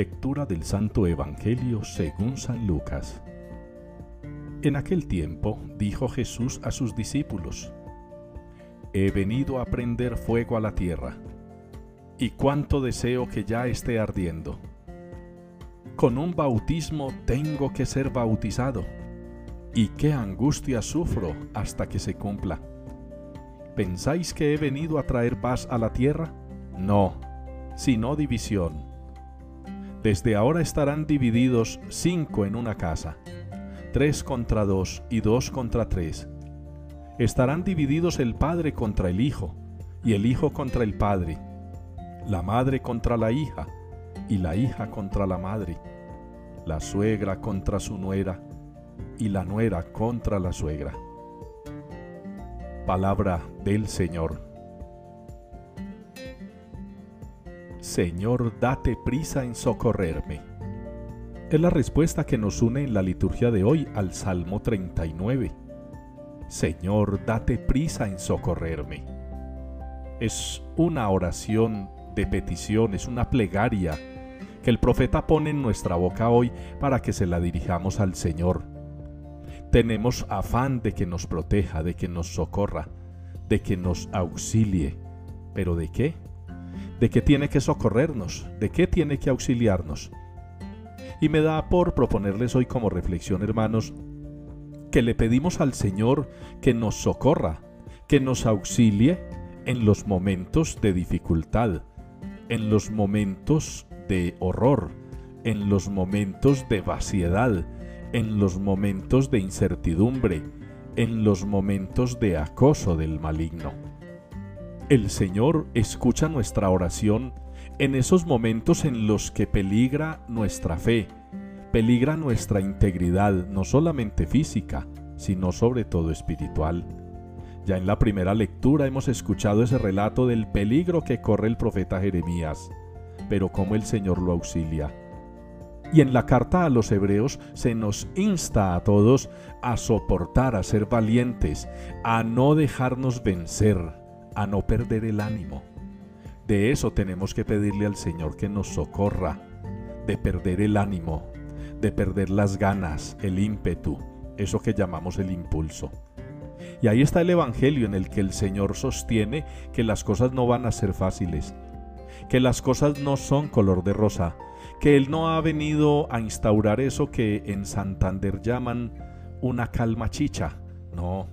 Lectura del Santo Evangelio según San Lucas. En aquel tiempo dijo Jesús a sus discípulos, He venido a prender fuego a la tierra, y cuánto deseo que ya esté ardiendo. Con un bautismo tengo que ser bautizado, y qué angustia sufro hasta que se cumpla. ¿Pensáis que he venido a traer paz a la tierra? No, sino división desde ahora estarán divididos cinco en una casa, tres contra dos y dos contra tres. Estarán divididos el padre contra el hijo, y el hijo contra el padre, la madre contra la hija, y la hija contra la madre, la suegra contra su nuera, y la nuera contra la suegra. Palabra del Señor. Señor, date prisa en socorrerme. Es la respuesta que nos une en la liturgia de hoy al Salmo 39. Señor, date prisa en socorrerme. Es una oración de petición, es una plegaria que el profeta pone en nuestra boca hoy para que se la dirijamos al Señor. Tenemos afán de que nos proteja, de que nos socorra, de que nos auxilie. ¿Pero de qué? De qué tiene que socorrernos, de qué tiene que auxiliarnos. Y me da por proponerles hoy como reflexión, hermanos, que le pedimos al Señor que nos socorra, que nos auxilie en los momentos de dificultad, en los momentos de horror, en los momentos de vaciedad, en los momentos de incertidumbre, en los momentos de acoso del maligno. El Señor escucha nuestra oración en esos momentos en los que peligra nuestra fe, peligra nuestra integridad, no solamente física, sino sobre todo espiritual. Ya en la primera lectura hemos escuchado ese relato del peligro que corre el profeta Jeremías, pero cómo el Señor lo auxilia. Y en la carta a los hebreos se nos insta a todos a soportar, a ser valientes, a no dejarnos vencer, a no perder el ánimo. De eso tenemos que pedirle al Señor que nos socorra, de perder el ánimo, de perder las ganas, el ímpetu, eso que llamamos el impulso. Y ahí está el Evangelio en el que el Señor sostiene que las cosas no van a ser fáciles, que las cosas no son color de rosa, que Él no ha venido a instaurar eso que en Santander llaman una calma chicha. No,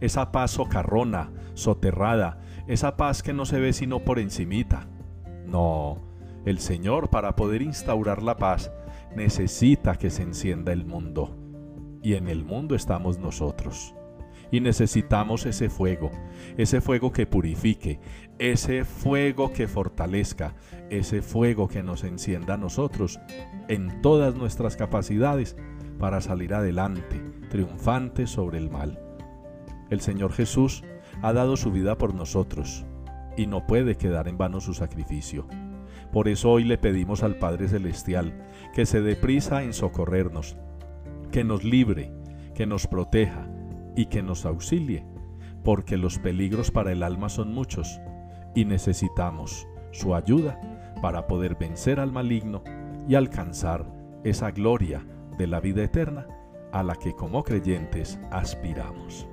esa paz socarrona, soterrada, esa paz que no se ve sino por encimita. No, el Señor para poder instaurar la paz necesita que se encienda el mundo. Y en el mundo estamos nosotros. Y necesitamos ese fuego, ese fuego que purifique, ese fuego que fortalezca, ese fuego que nos encienda a nosotros en todas nuestras capacidades para salir adelante, triunfantes sobre el mal. El Señor Jesús ha dado su vida por nosotros y no puede quedar en vano su sacrificio. Por eso hoy le pedimos al Padre Celestial que se dé prisa en socorrernos, que nos libre, que nos proteja y que nos auxilie, porque los peligros para el alma son muchos y necesitamos su ayuda para poder vencer al maligno y alcanzar esa gloria de la vida eterna a la que como creyentes aspiramos.